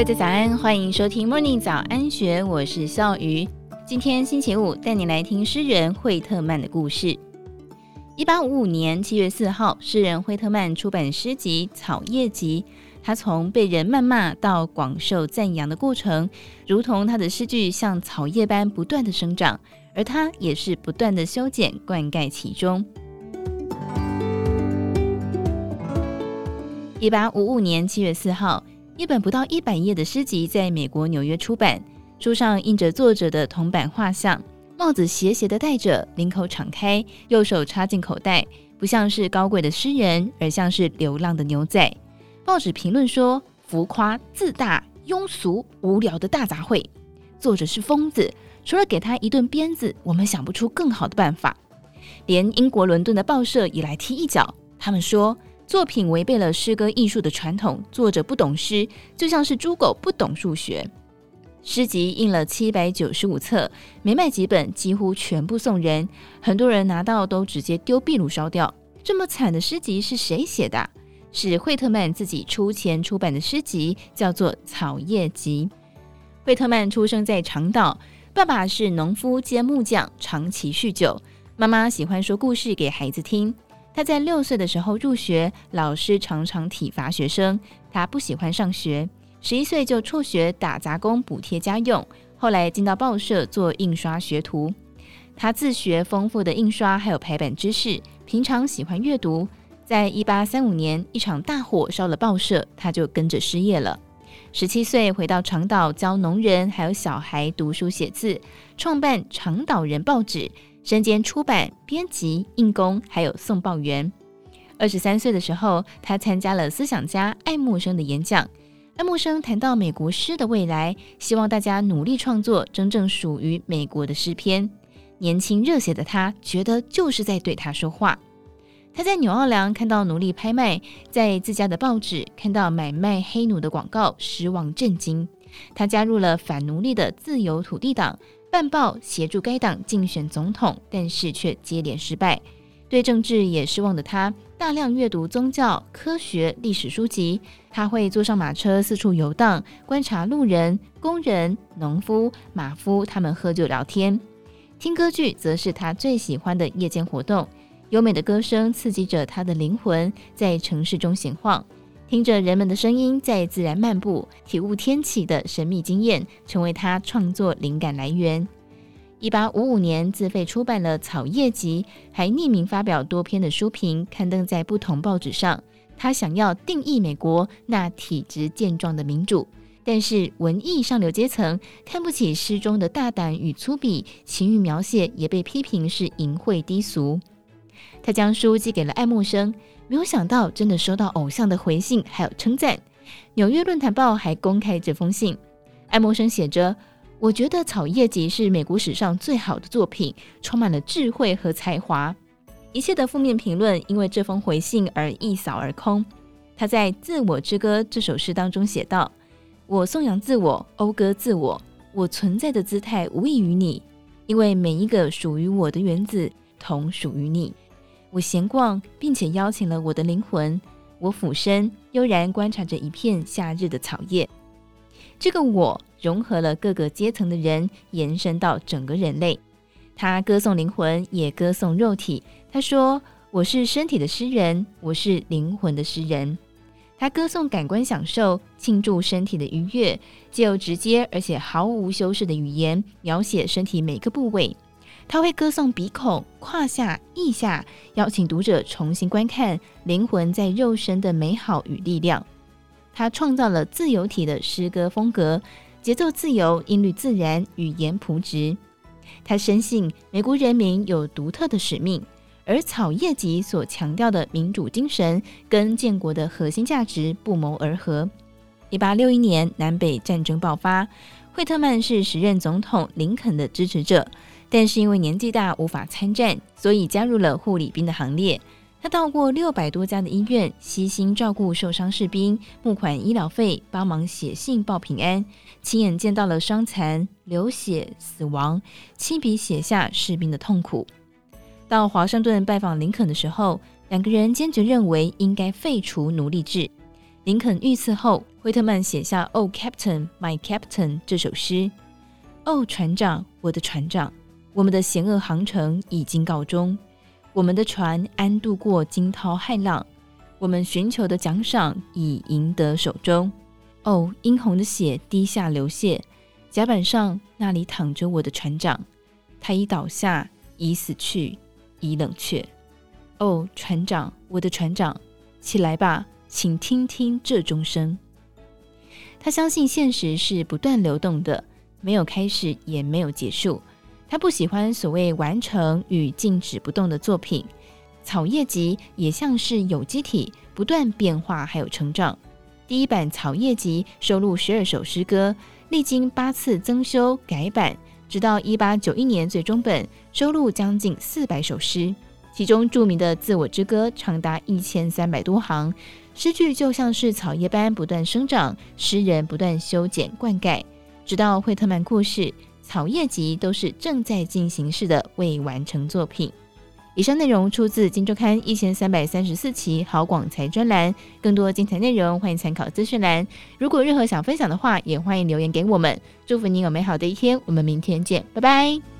大家早安，欢迎收听 Morning 早安学，我是笑鱼。今天星期五，带你来听诗人惠特曼的故事。一八五五年七月四号，诗人惠特曼出版诗集《草叶集》。他从被人谩骂到广受赞扬的过程，如同他的诗句像草叶般不断的生长，而他也是不断的修剪灌溉其中。一八五五年七月四号。一本不到一百页的诗集在美国纽约出版，书上印着作者的铜版画像，帽子斜斜的戴着，领口敞开，右手插进口袋，不像是高贵的诗人，而像是流浪的牛仔。报纸评论说：浮夸、自大、庸俗、无聊的大杂烩，作者是疯子。除了给他一顿鞭子，我们想不出更好的办法。连英国伦敦的报社也来踢一脚，他们说。作品违背了诗歌艺术的传统，作者不懂诗，就像是猪狗不懂数学。诗集印了七百九十五册，没卖几本，几乎全部送人。很多人拿到都直接丢壁炉烧掉。这么惨的诗集是谁写的？是惠特曼自己出钱出版的诗集，叫做《草叶集》。惠特曼出生在长岛，爸爸是农夫兼木匠，长期酗酒。妈妈喜欢说故事给孩子听。他在六岁的时候入学，老师常常体罚学生，他不喜欢上学。十一岁就辍学打杂工补贴家用，后来进到报社做印刷学徒。他自学丰富的印刷还有排版知识，平常喜欢阅读。在一八三五年，一场大火烧了报社，他就跟着失业了。十七岁回到长岛教农人还有小孩读书写字，创办《长岛人》报纸。身兼出版、编辑、印工，还有送报员。二十三岁的时候，他参加了思想家爱默生的演讲。爱默生谈到美国诗的未来，希望大家努力创作真正属于美国的诗篇。年轻热血的他，觉得就是在对他说话。他在纽奥良看到奴隶拍卖，在自家的报纸看到买卖黑奴的广告，失望震惊。他加入了反奴隶的自由土地党。办报协助该党竞选总统，但是却接连失败。对政治也失望的他，大量阅读宗教、科学、历史书籍。他会坐上马车四处游荡，观察路人、工人、农夫、马夫，他们喝酒聊天。听歌剧则是他最喜欢的夜间活动。优美的歌声刺激着他的灵魂，在城市中闲晃。听着人们的声音，在自然漫步，体悟天启的神秘经验，成为他创作灵感来源。一八五五年，自费出版了《草叶集》，还匿名发表多篇的书评，刊登在不同报纸上。他想要定义美国那体质健壮的民主，但是文艺上流阶层看不起诗中的大胆与粗鄙，情欲描写也被批评是淫秽低俗。他将书寄给了爱默生。没有想到，真的收到偶像的回信，还有称赞。纽约论坛报还公开这封信。爱默生写着：“我觉得《草叶集》是美国史上最好的作品，充满了智慧和才华。”一切的负面评论因为这封回信而一扫而空。他在《自我之歌》这首诗当中写道：“我颂扬自我，讴歌自我，我存在的姿态无异于你，因为每一个属于我的原子，同属于你。”我闲逛，并且邀请了我的灵魂。我俯身，悠然观察着一片夏日的草叶。这个我融合了各个阶层的人，延伸到整个人类。他歌颂灵魂，也歌颂肉体。他说：“我是身体的诗人，我是灵魂的诗人。”他歌颂感官享受，庆祝身体的愉悦，借由直接而且毫无修饰的语言，描写身体每个部位。他会歌颂鼻孔、胯下、腋下，邀请读者重新观看灵魂在肉身的美好与力量。他创造了自由体的诗歌风格，节奏自由，音律自然，语言朴直。他深信美国人民有独特的使命，而《草叶集》所强调的民主精神跟建国的核心价值不谋而合。一八六一年，南北战争爆发，惠特曼是时任总统林肯的支持者。但是因为年纪大无法参战，所以加入了护理兵的行列。他到过六百多家的医院，悉心照顾受伤士兵，募款医疗费，帮忙写信报平安，亲眼见到了伤残、流血、死亡，亲笔写下士兵的痛苦。到华盛顿拜访林肯的时候，两个人坚决认为应该废除奴隶制。林肯遇刺后，惠特曼写下《Oh Captain, My Captain》这首诗。哦，船长，我的船长，我们的险恶航程已经告终，我们的船安度过惊涛骇浪，我们寻求的奖赏已赢得手中。哦，殷红的血滴下流泻，甲板上那里躺着我的船长，他已倒下，已死去，已冷却。哦，船长，我的船长，起来吧，请听听这钟声。他相信现实是不断流动的，没有开始，也没有结束。他不喜欢所谓完成与静止不动的作品。草叶集也像是有机体，不断变化还有成长。第一版草叶集收录十二首诗歌，历经八次增修改版，直到一八九一年最终本收录将近四百首诗。其中著名的《自我之歌》长达一千三百多行，诗句就像是草叶般不断生长，诗人不断修剪灌溉，直到惠特曼故事，草叶集都是正在进行式的未完成作品。以上内容出自《金周刊》一千三百三十四期好广才专栏，更多精彩内容欢迎参考资讯栏。如果任何想分享的话，也欢迎留言给我们。祝福你有美好的一天，我们明天见，拜拜。